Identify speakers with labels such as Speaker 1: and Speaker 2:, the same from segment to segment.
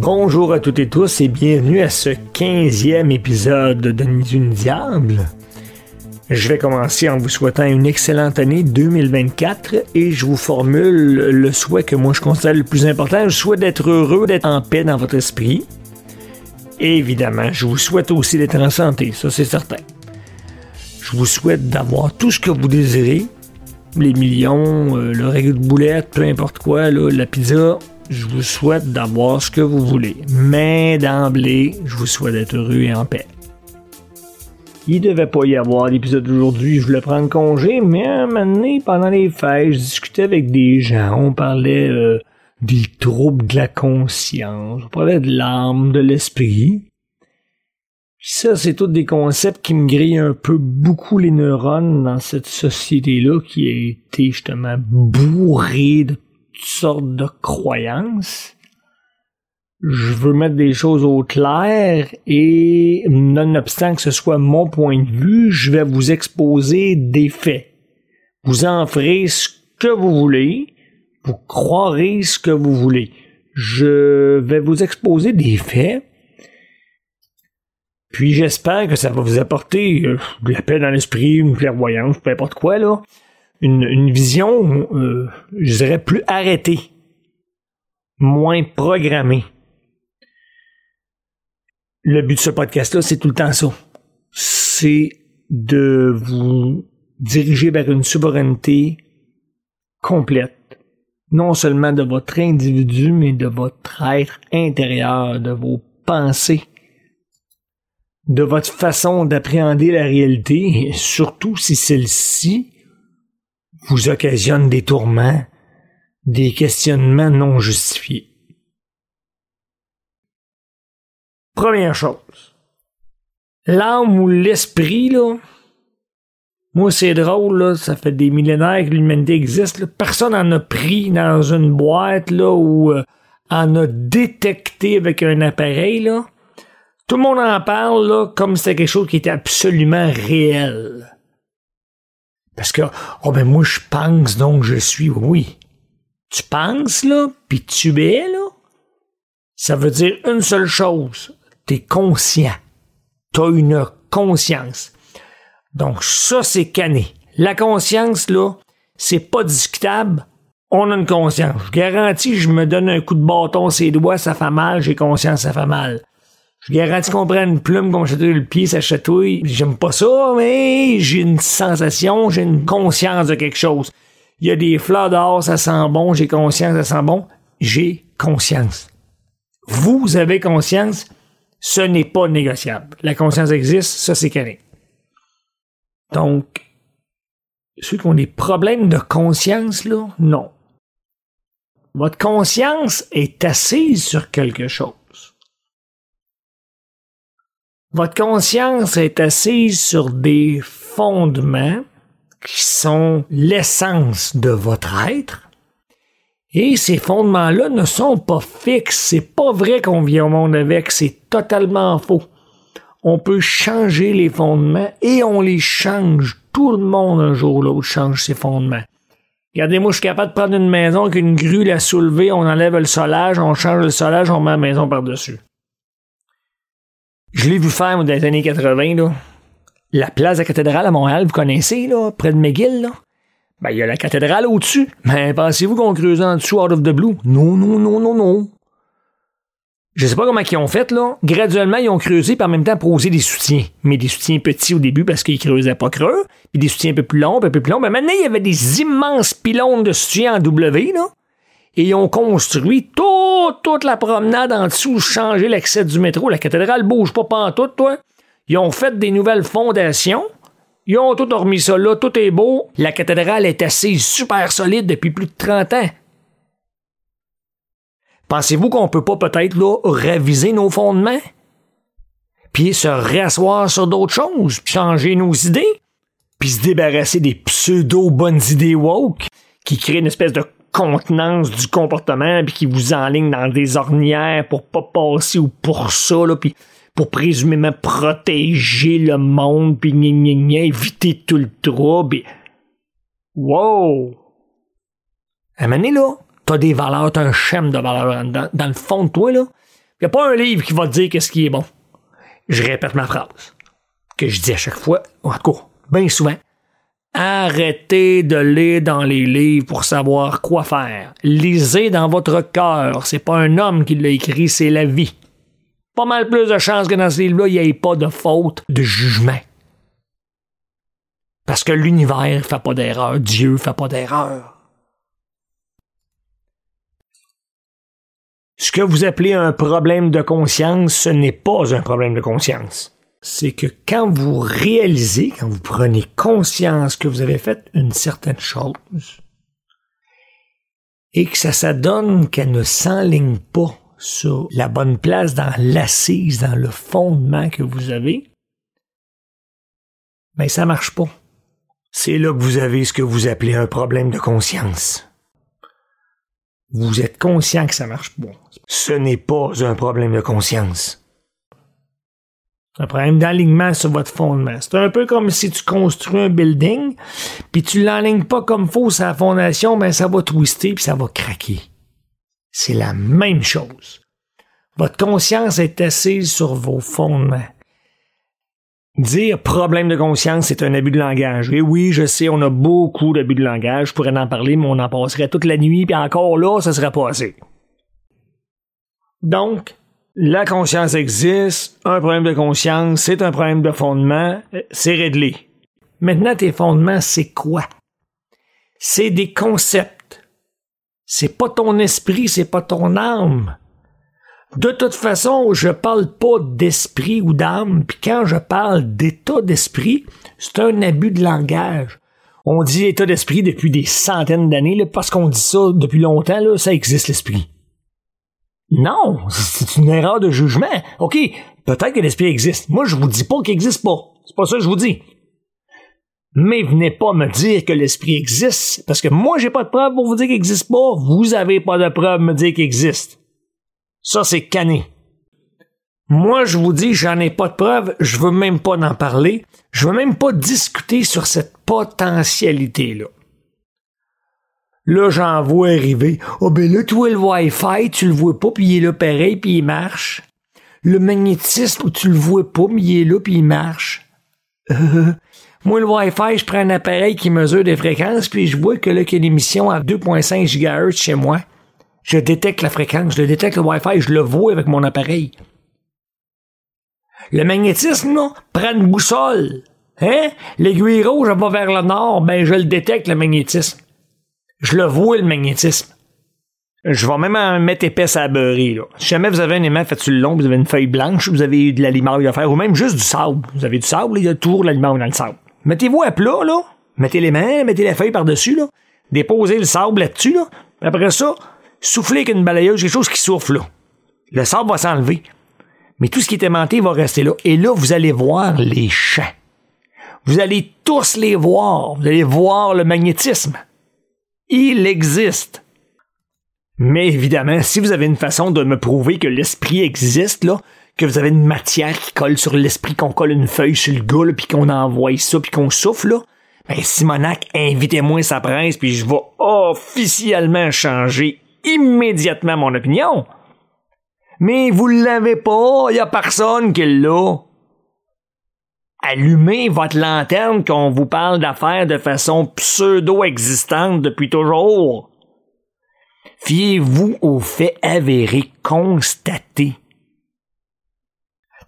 Speaker 1: Bonjour à toutes et tous et bienvenue à ce 15e épisode de Nuit Diable. Je vais commencer en vous souhaitant une excellente année 2024 et je vous formule le souhait que moi je considère le plus important. Je souhaite d'être heureux, d'être en paix dans votre esprit. Et évidemment, je vous souhaite aussi d'être en santé, ça c'est certain. Je vous souhaite d'avoir tout ce que vous désirez, les millions, euh, le règle de boulette, peu importe quoi, la pizza, je vous souhaite d'avoir ce que vous voulez. Mais d'emblée, je vous souhaite d'être heureux et en paix. Il devait pas y avoir d'épisode d'aujourd'hui, je voulais prendre congé, mais un moment donné, pendant les fêtes, je discutais avec des gens, on parlait euh, des troubles de la conscience, on parlait de l'âme, de l'esprit. Ça, c'est tous des concepts qui me grillent un peu beaucoup les neurones dans cette société-là qui a été justement bourrée de sortes de croyances. Je veux mettre des choses au clair et, nonobstant que ce soit mon point de vue, je vais vous exposer des faits. Vous en ferez ce que vous voulez, vous croirez ce que vous voulez. Je vais vous exposer des faits, puis j'espère que ça va vous apporter euh, de la paix dans l'esprit, une clairvoyance, peu importe quoi, là une, vision, euh, je dirais, plus arrêtée, moins programmée. Le but de ce podcast-là, c'est tout le temps ça. C'est de vous diriger vers une souveraineté complète. Non seulement de votre individu, mais de votre être intérieur, de vos pensées, de votre façon d'appréhender la réalité, surtout si celle-ci vous occasionne des tourments, des questionnements non justifiés. Première chose, l'âme ou l'esprit, là, moi c'est drôle, là, ça fait des millénaires que l'humanité existe, personne en a pris dans une boîte, là, ou euh, en a détecté avec un appareil, là. Tout le monde en parle, là, comme si c'était quelque chose qui était absolument réel. Parce que, oh ben moi je pense donc je suis, oui. Tu penses là, puis tu es là, ça veut dire une seule chose. T'es conscient. T'as une conscience. Donc ça c'est cané. La conscience là, c'est pas discutable. On a une conscience. Je garantis, je me donne un coup de bâton ses doigts, ça fait mal, j'ai conscience, ça fait mal. Je garantis qu'on prend une plume, qu'on chatouille le pied, ça chatouille. J'aime pas ça, mais j'ai une sensation, j'ai une conscience de quelque chose. Il y a des fleurs dehors, ça sent bon, j'ai conscience, ça sent bon. J'ai conscience. Vous avez conscience, ce n'est pas négociable. La conscience existe, ça c'est carré. Donc, ceux qui ont des problèmes de conscience, là, non. Votre conscience est assise sur quelque chose. Votre conscience est assise sur des fondements qui sont l'essence de votre être. Et ces fondements-là ne sont pas fixes. C'est pas vrai qu'on vit au monde avec. C'est totalement faux. On peut changer les fondements et on les change. Tout le monde un jour ou l'autre change ses fondements. Regardez-moi, je suis capable de prendre une maison qu'une grue l'a soulevée, on enlève le solage, on change le solage, on met la maison par-dessus. Je l'ai vu faire dans les années 80, là. La place de la cathédrale à Montréal, vous connaissez, là, près de McGill, là? Ben, il y a la cathédrale au-dessus. Mais pensez-vous qu'on creuse en dessous out of the blue? Non, non, non, non, non. Je sais pas comment ils ont fait, là. Graduellement, ils ont creusé, par même temps poser des soutiens. Mais des soutiens petits au début parce qu'ils creusaient pas creux. Puis des soutiens un peu plus longs, un peu plus longs. Ben maintenant, il y avait des immenses pylônes de soutien en W, là et ils ont construit toute la promenade en dessous, changé l'accès du métro. La cathédrale bouge pas pantoute, toi. Ils ont fait des nouvelles fondations. Ils ont tout remis ça là, tout est beau. La cathédrale est assise super solide depuis plus de 30 ans. Pensez-vous qu'on peut pas peut-être là réviser nos fondements? Puis se réasseoir sur d'autres choses, changer nos idées, puis se débarrasser des pseudo-bonnes idées woke qui créent une espèce de du comportement puis qui vous enligne dans des ornières pour pas passer ou pour ça là puis pour présumément protéger le monde puis éviter tout le trouble wow à un moment là t'as des valeurs t'as un schème de valeurs dans, le fond de toi là n'y a pas un livre qui va dire qu'est-ce qui est bon. Je répète ma phrase, que je dis à chaque fois, en tout cas, bien souvent. Arrêtez de lire dans les livres pour savoir quoi faire. Lisez dans votre cœur. C'est pas un homme qui l'a écrit, c'est la vie. Pas mal plus de chances que dans ce livre-là, il n'y ait pas de faute, de jugement. Parce que l'univers fait pas d'erreur, Dieu fait pas d'erreur. Ce que vous appelez un problème de conscience, ce n'est pas un problème de conscience. C'est que quand vous réalisez, quand vous prenez conscience que vous avez fait une certaine chose, et que ça s'adonne qu'elle ne s'enligne pas sur la bonne place dans l'assise, dans le fondement que vous avez, ben ça marche pas. C'est là que vous avez ce que vous appelez un problème de conscience. Vous êtes conscient que ça marche pas. Ce n'est pas un problème de conscience. Un problème d'alignement sur votre fondement. C'est un peu comme si tu construis un building, puis tu l'enlignes pas comme faut sur la fondation, ben ça va twister puis ça va craquer. C'est la même chose. Votre conscience est assise sur vos fondements. Dire problème de conscience, c'est un abus de langage. Et oui, je sais, on a beaucoup d'abus de langage. Je pourrais en parler, mais on en passerait toute la nuit, puis encore là, ça serait pas assez. Donc, la conscience existe, un problème de conscience, c'est un problème de fondement, c'est réglé. Maintenant, tes fondements, c'est quoi? C'est des concepts. C'est pas ton esprit, c'est pas ton âme. De toute façon, je parle pas d'esprit ou d'âme, puis quand je parle d'état d'esprit, c'est un abus de langage. On dit état d'esprit depuis des centaines d'années, parce qu'on dit ça depuis longtemps, ça existe l'esprit. Non, c'est une erreur de jugement. OK, peut-être que l'esprit existe. Moi, je vous dis pas qu'il existe pas. C'est pas ça que je vous dis. Mais venez pas me dire que l'esprit existe, parce que moi, j'ai pas de preuve pour vous dire qu'il existe pas. Vous avez pas de preuve pour me dire qu'il existe. Ça, c'est cané. Moi, je vous dis, j'en ai pas de preuves, je veux même pas en parler, je veux même pas discuter sur cette potentialité-là. Là, j'en vois arriver. Oh, ben là, toi, le Wi-Fi, tu le vois pas, puis il est là pareil, puis il marche. Le magnétisme, tu le vois pas, mais il est là, puis il marche. moi, le Wi-Fi, je prends un appareil qui mesure des fréquences, puis je vois que là, qu'il y a une émission à 2.5 GHz chez moi. Je détecte la fréquence, je détecte le Wi-Fi, je le vois avec mon appareil. Le magnétisme, là, prend une boussole. Hein? L'aiguille rouge va vers le nord, ben je le détecte, le magnétisme. Je le vois, le magnétisme. Je vais même en mettre épaisse à beurrer, là. Si jamais vous avez un aimant fait sur le long, vous avez une feuille blanche, vous avez de l'aliment à faire, ou même juste du sable. Vous avez du sable, il y a toujours de dans le sable. Mettez-vous à plat, là. Mettez les mains, mettez la feuille par-dessus, là. Déposez le sable là-dessus, là. Après ça, soufflez avec une balayeuse, quelque chose qui souffle là. Le sable va s'enlever. Mais tout ce qui est aimanté va rester là. Et là, vous allez voir les champs. Vous allez tous les voir. Vous allez voir le magnétisme. Il existe. Mais évidemment, si vous avez une façon de me prouver que l'esprit existe, là, que vous avez une matière qui colle sur l'esprit, qu'on colle une feuille sur le gars, puis qu'on envoie ça, puis qu'on souffle, là, ben Simonac, invitez-moi sa presse, puis je vais officiellement changer immédiatement mon opinion. Mais vous l'avez pas, y a personne qui l'a. Allumez votre lanterne qu'on vous parle d'affaires de façon pseudo-existante depuis toujours. Fiez-vous aux faits avérés constatés.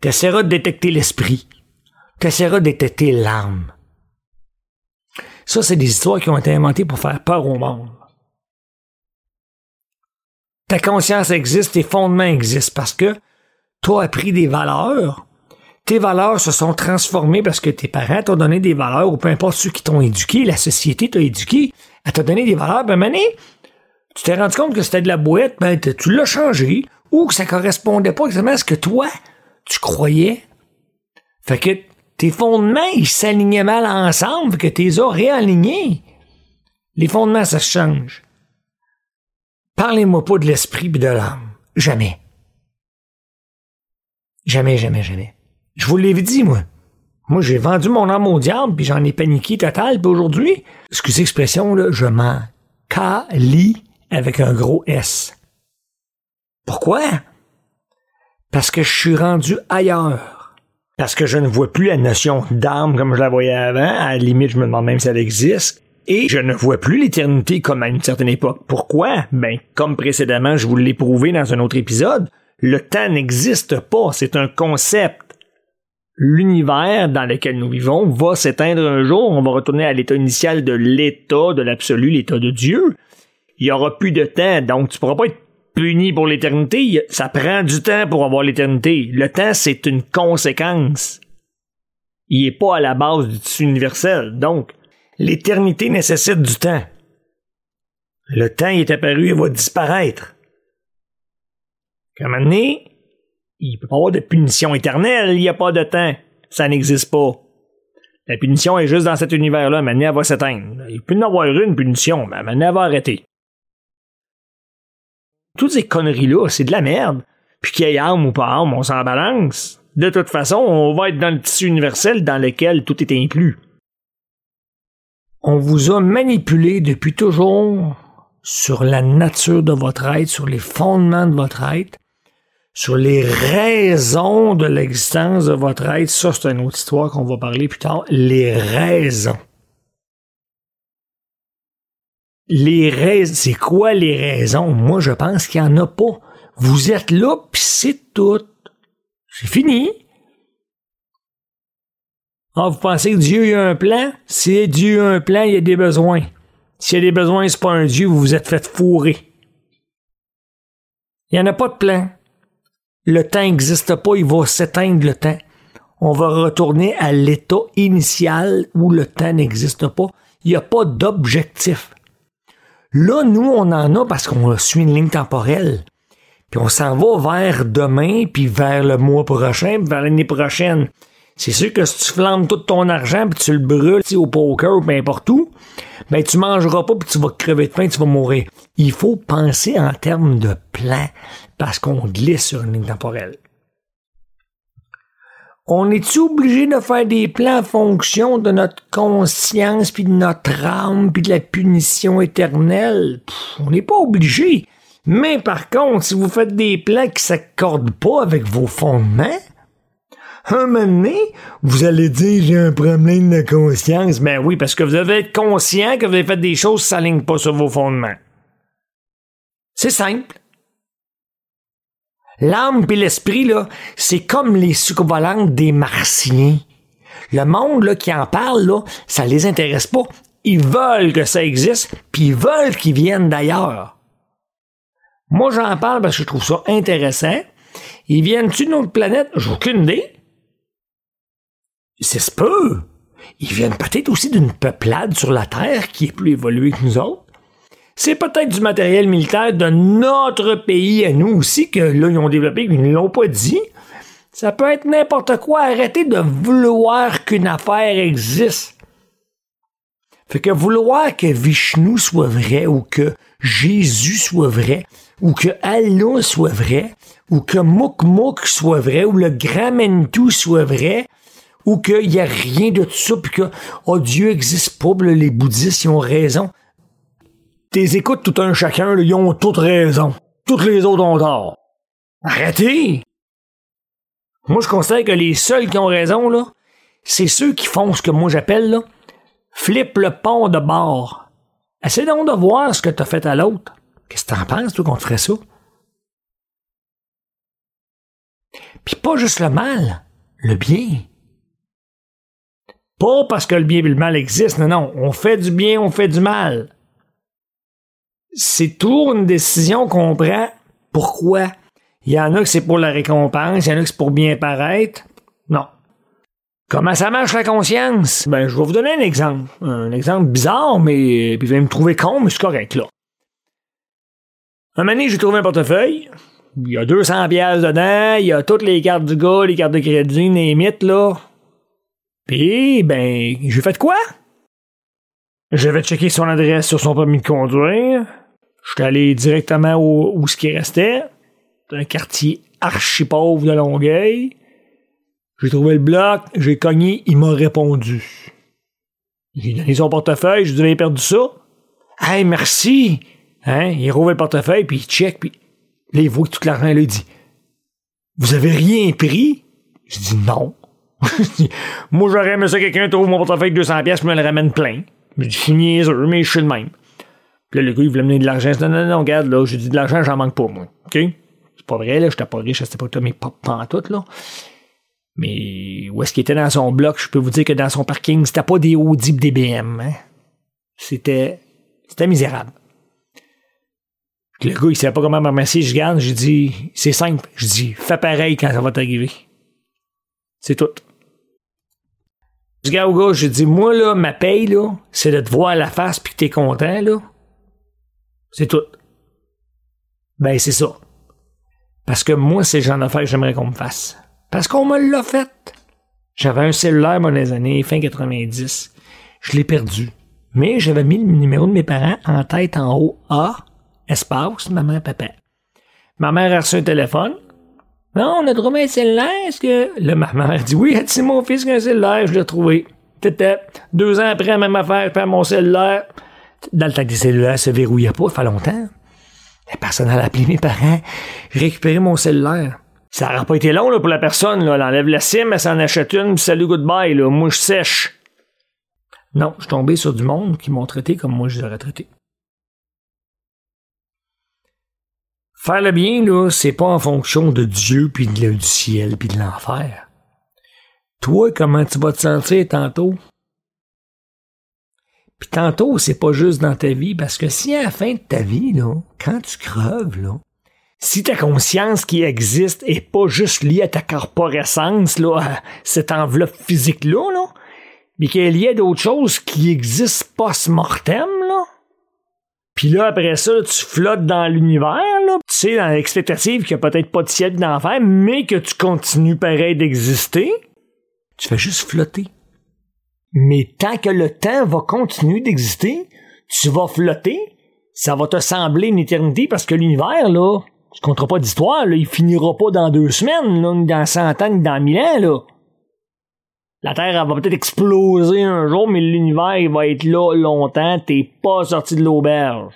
Speaker 1: T'essaieras de détecter l'esprit. T'essaieras de détecter l'âme. Ça, c'est des histoires qui ont été inventées pour faire peur au monde ta conscience existe, tes fondements existent parce que tu as appris des valeurs. Tes valeurs se sont transformées parce que tes parents t'ont donné des valeurs ou peu importe ceux qui t'ont éduqué, la société t'a éduqué, elle t'a donné des valeurs, ben mané, tu t'es rendu compte que c'était de la boîte, ben tu l'as changé ou que ça correspondait pas exactement à ce que toi, tu croyais. Fait que tes fondements, ils s'alignaient mal ensemble, que tu les as réalignés. Les fondements, ça change. Parlez-moi pas de l'esprit et de l'âme. Jamais. Jamais, jamais, jamais. Je vous l'avais dit, moi. Moi, j'ai vendu mon âme au diable, puis j'en ai paniqué total, puis aujourd'hui, excusez l'expression, là, je m'en calie avec un gros S. Pourquoi? Parce que je suis rendu ailleurs. Parce que je ne vois plus la notion d'âme comme je la voyais avant. À la limite, je me demande même si elle existe. Et je ne vois plus l'éternité comme à une certaine époque. Pourquoi? Ben, comme précédemment, je vous l'ai prouvé dans un autre épisode, le temps n'existe pas. C'est un concept. L'univers dans lequel nous vivons va s'éteindre un jour. On va retourner à l'état initial de l'état de l'absolu, l'état de Dieu. Il y aura plus de temps, donc tu pourras pas être puni pour l'éternité. Ça prend du temps pour avoir l'éternité. Le temps, c'est une conséquence. Il est pas à la base du tissu universel. Donc, l'éternité nécessite du temps. Le temps est apparu et va disparaître. Donné, il peut pas avoir de punition éternelle, il n'y a pas de temps. Ça n'existe pas. La punition est juste dans cet univers-là, maintenant elle va s'éteindre. Il peut y en avoir une punition, mais maintenant elle va arrêter. Toutes ces conneries-là, c'est de la merde. Puis qu'il y ait âme ou pas âme, on s'en balance. De toute façon, on va être dans le tissu universel dans lequel tout est inclus. On vous a manipulé depuis toujours sur la nature de votre être, sur les fondements de votre être, sur les raisons de l'existence de votre être. Ça, c'est une autre histoire qu'on va parler plus tard. Les raisons. Les raisons, c'est quoi les raisons? Moi, je pense qu'il n'y en a pas. Vous êtes là, puis c'est tout. C'est fini. Ah, vous pensez que Dieu a un plan? Si Dieu a un plan, il y a des besoins. S'il y a des besoins, c'est pas un Dieu, vous vous êtes fait fourrer. Il n'y en a pas de plan. Le temps n'existe pas, il va s'éteindre le temps. On va retourner à l'état initial où le temps n'existe pas. Il n'y a pas d'objectif. Là, nous, on en a parce qu'on suit une ligne temporelle. Puis on s'en va vers demain, puis vers le mois prochain, puis vers l'année prochaine. C'est sûr que si tu flammes tout ton argent, puis tu le brûles au poker ou n'importe où, ben tu mangeras pas, puis tu vas crever de faim, tu vas mourir. Il faut penser en termes de plan, parce qu'on glisse sur une ligne temporelle. On est-tu obligé de faire des plans en fonction de notre conscience, puis de notre âme, puis de la punition éternelle? on n'est pas obligé. Mais par contre, si vous faites des plans qui s'accordent pas avec vos fondements, un moment donné, vous allez dire j'ai un problème de conscience. Ben oui, parce que vous devez être conscient que vous avez fait des choses qui s'alignent pas sur vos fondements. C'est simple. L'âme et l'esprit, c'est comme les succovolantes des martiens. Le monde qui en parle, là, ça les intéresse pas. Ils veulent que ça existe, puis ils veulent qu'ils viennent d'ailleurs. Moi, j'en parle parce que je trouve ça intéressant. Ils viennent-tu d'une autre planète? J'ai aucune idée. C'est ce peu. Ils viennent peut-être aussi d'une peuplade sur la Terre qui est plus évoluée que nous autres. C'est peut-être du matériel militaire de notre pays à nous aussi que là, ils ont développé, qu'ils ne l'ont pas dit. Ça peut être n'importe quoi. Arrêtez de vouloir qu'une affaire existe. Fait que vouloir que Vishnu soit vrai ou que Jésus soit vrai ou que Allah soit vrai ou que Mukmuk soit vrai ou le Grand Mentu soit vrai ou qu'il n'y a rien de tout ça puis que oh, Dieu n'existe pas, les bouddhistes ils ont raison. T'es écoutes tout un chacun, ils ont toutes raison. Toutes les autres ont tort. Arrêtez! Moi, je considère que les seuls qui ont raison, là, c'est ceux qui font ce que moi j'appelle, là, flip le pont de bord. Essaie donc de voir ce que t'as fait à l'autre. Qu'est-ce que t'en penses, toi, qu'on te ferait ça? Puis pas juste le mal, le bien. Pas parce que le bien et le mal existent, non, non. On fait du bien, on fait du mal c'est toujours une décision qu'on prend. Pourquoi? Il y en a que c'est pour la récompense, il y en a que c'est pour bien paraître. Non. Comment ça marche la conscience? Ben, je vais vous donner un exemple. Un exemple bizarre, mais puis vous allez me trouver con, mais c'est correct, là. Un moment j'ai trouvé un portefeuille. Il y a 200 pièces dedans, il y a toutes les cartes du gars, les cartes de crédit, les mythes, là. Puis, ben, j'ai fait quoi? J'avais checké son adresse sur son permis de conduire. Je suis allé directement où, où ce qui restait. un quartier archi pauvre de Longueuil. J'ai trouvé le bloc, j'ai cogné, il m'a répondu. J'ai donné son portefeuille, je lui ai perdu ça? Hey, merci! Hein? Il rouvre le portefeuille, puis il check, puis là, il voit tout l'argent, il dit Vous avez rien pris? Je dis non. Moi, j'aurais aimé ça quelqu'un trouve mon portefeuille de 200 pièces me le ramène plein. Je dis, niaiseux, mais je suis le même. Puis là, le gars, il voulait me donner de l'argent. Je dis, non, non, non, regarde, là, j'ai dit de l'argent, j'en manque pas, moi. OK? C'est pas vrai, là, j'étais pas riche à cette époque-là, mais pas tout, là. Mais où est-ce qu'il était dans son bloc? Je peux vous dire que dans son parking, c'était pas des Audi des. Hein? C'était. C'était misérable. Le gars, il savait pas comment me remercier. Je garde, j'ai dit, c'est simple. Je dis, fais pareil quand ça va t'arriver. C'est tout. Je dis au gars, je dis, moi, là, ma paye, là, c'est de te voir à la face puis que t'es content, là. C'est tout. Ben, c'est ça. Parce que moi, c'est le genre d'affaires que j'aimerais qu'on me fasse. Parce qu'on me l'a fait. J'avais un cellulaire, dans les années fin 90. Je l'ai perdu. Mais j'avais mis le numéro de mes parents en tête en haut A, espace, maman, papa. Ma mère a reçu un téléphone. Non, on a trouvé un cellulaire. Est-ce que. Là, ma mère dit oui, c'est mon fils qui a un cellulaire, je l'ai trouvé. C'était deux ans après, même affaire, je perds mon cellulaire. Dans le temps que les cellulaires se verrouillaient pas, il fait longtemps. La personne a appelé mes parents. J'ai récupéré mon cellulaire. Ça n'aurait pas été long là, pour la personne. Là. Elle enlève la sim, elle s'en achète une, puis salut, goodbye. Là. Moi, je sèche. Non, je suis tombé sur du monde qui m'ont traité comme moi je les aurais traité. Faire le bien, là, c'est pas en fonction de Dieu, puis du ciel, puis de l'enfer. Toi, comment tu vas te sentir tantôt? Puis tantôt, c'est pas juste dans ta vie, parce que si à la fin de ta vie, là, quand tu creves, là, si ta conscience qui existe est pas juste liée à ta corporescence, là, à cette enveloppe physique-là, là, mais qu'il y a d'autres choses qui existent post-mortem, là, puis là, après ça, tu flottes dans l'univers, là, tu sais, dans l'expectative qu'il n'y a peut-être pas de ciel d'enfer, mais que tu continues pareil d'exister, tu fais juste flotter. Mais tant que le temps va continuer d'exister, tu vas flotter, ça va te sembler une éternité parce que l'univers, là, tu compteras pas d'histoire, là, il finira pas dans deux semaines, là, ni dans cent ans, ni dans mille ans, là. La Terre, elle va peut-être exploser un jour, mais l'univers, va être là longtemps, t'es pas sorti de l'auberge.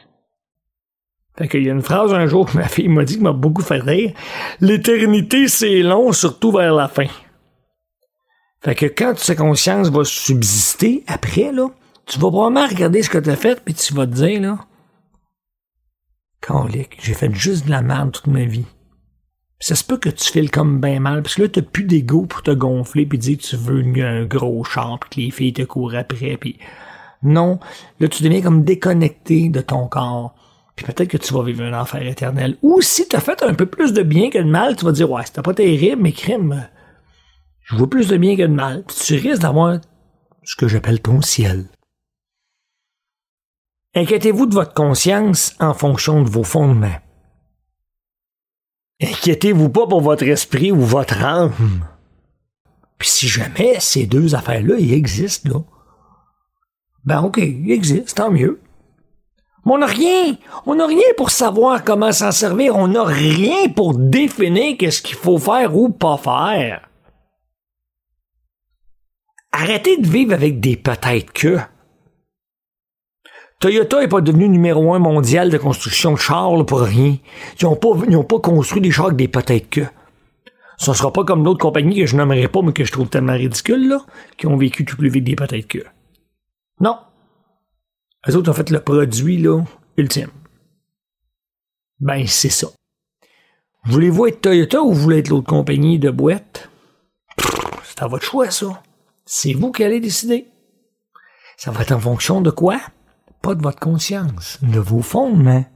Speaker 1: Fait qu'il y a une phrase un jour que ma fille m'a dit qui m'a beaucoup fait rire. L'éternité, c'est long, surtout vers la fin. Fait que quand ta conscience va subsister, après, là, tu vas probablement regarder ce que t'as fait, puis tu vas te dire, là, Calique, j'ai fait juste de la merde toute ma vie. Ça se peut que tu files comme bien mal, parce que là, t'as plus d'ego pour te gonfler puis dire que tu veux un gros char pis que les filles te courent après puis non, là, tu deviens comme déconnecté de ton corps. Puis peut-être que tu vas vivre un enfer éternel. Ou si t'as fait un peu plus de bien que de mal, tu vas dire, ouais, c'était pas terrible, mais crime, je vois plus de bien que de mal. Puis tu risques d'avoir ce que j'appelle ton ciel. Inquiétez-vous de votre conscience en fonction de vos fondements. Inquiétez-vous pas pour votre esprit ou votre âme. Puis si jamais ces deux affaires-là, ils existent, là, ben ok, ils existent, tant mieux. Mais on n'a rien. On n'a rien pour savoir comment s'en servir. On n'a rien pour définir qu'est-ce qu'il faut faire ou pas faire. Arrêtez de vivre avec des peut-être que. Toyota n'est pas devenu numéro un mondial de construction de chars pour rien. Ils n'ont pas, construit des chars avec des peut-être que. Ce ne sera pas comme d'autres compagnies que je nommerai pas, mais que je trouve tellement ridicules, là, qui ont vécu tout plus vite des peut-être que. Non. Les autres ont fait le produit, là, ultime. Ben, c'est ça. Voulez-vous être Toyota ou voulez être l'autre compagnie de boîte? C'est à votre choix, ça. C'est vous qui allez décider. Ça va être en fonction de quoi? Pas de votre conscience, de vos fondements.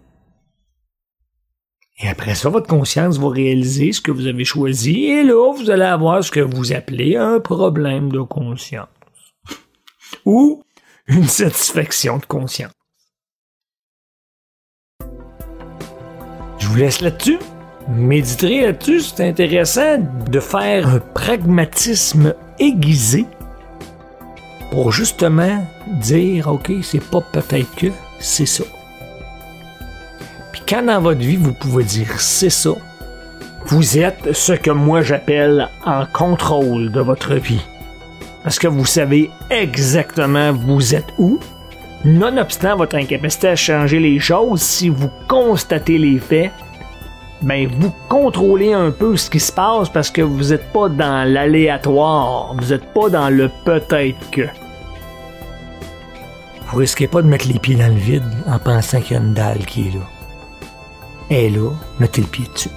Speaker 1: Et après ça, votre conscience va réaliser ce que vous avez choisi, et là, vous allez avoir ce que vous appelez un problème de conscience. Ou une satisfaction de conscience. Je vous laisse là-dessus. Méditerez là-dessus, c'est intéressant de faire un pragmatisme aiguisé pour justement dire, OK, c'est pas peut-être que, c'est ça. Puis quand dans votre vie, vous pouvez dire, c'est ça, vous êtes ce que moi j'appelle en contrôle de votre vie. Parce que vous savez exactement vous êtes où, nonobstant votre incapacité à changer les choses, si vous constatez les faits, ben vous contrôlez un peu ce qui se passe parce que vous n'êtes pas dans l'aléatoire, vous n'êtes pas dans le peut-être que. Vous risquez pas de mettre les pieds dans le vide en pensant qu'il y a une dalle qui est là. Et là, mettez le pied dessus.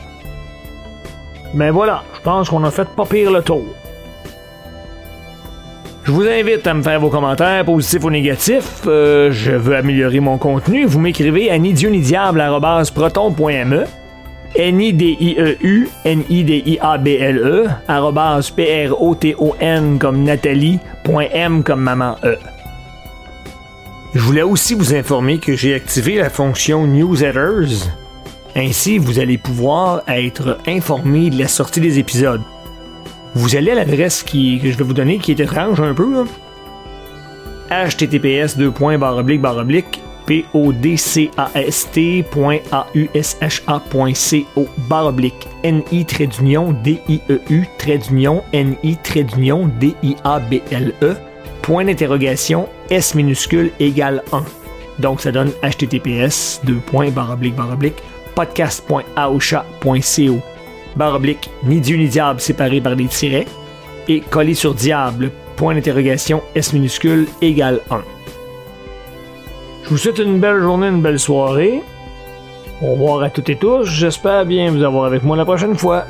Speaker 1: Ben voilà, je pense qu'on a fait pas pire le tour. Je vous invite à me faire vos commentaires positifs ou négatifs. Euh, je veux améliorer mon contenu. Vous m'écrivez à ni dieu ni diable proton.me N-I-D-I-E-U, N-I-D-I-A-B-L-E, arrobas P-R-O-T-O-N comme Nathalie, point M comme maman E. Je voulais aussi vous informer que j'ai activé la fonction Newsletters. Ainsi, vous allez pouvoir être informé de la sortie des épisodes. Vous allez à l'adresse qui, que je vais vous donner, qui est étrange un peu. Là. https podcast.ausha.co baroblique ni trait d'union d-i-e-u trait d'union ni trait d'union d-i-a-b-l-e point d'interrogation s minuscule égale 1 donc ça donne https podcast.ausha.co baroblique ni dieu ni diable séparé par des tirets et collé sur diable point d'interrogation s minuscule égale 1 je vous souhaite une belle journée, une belle soirée. Au revoir à toutes et tous. J'espère bien vous avoir avec moi la prochaine fois.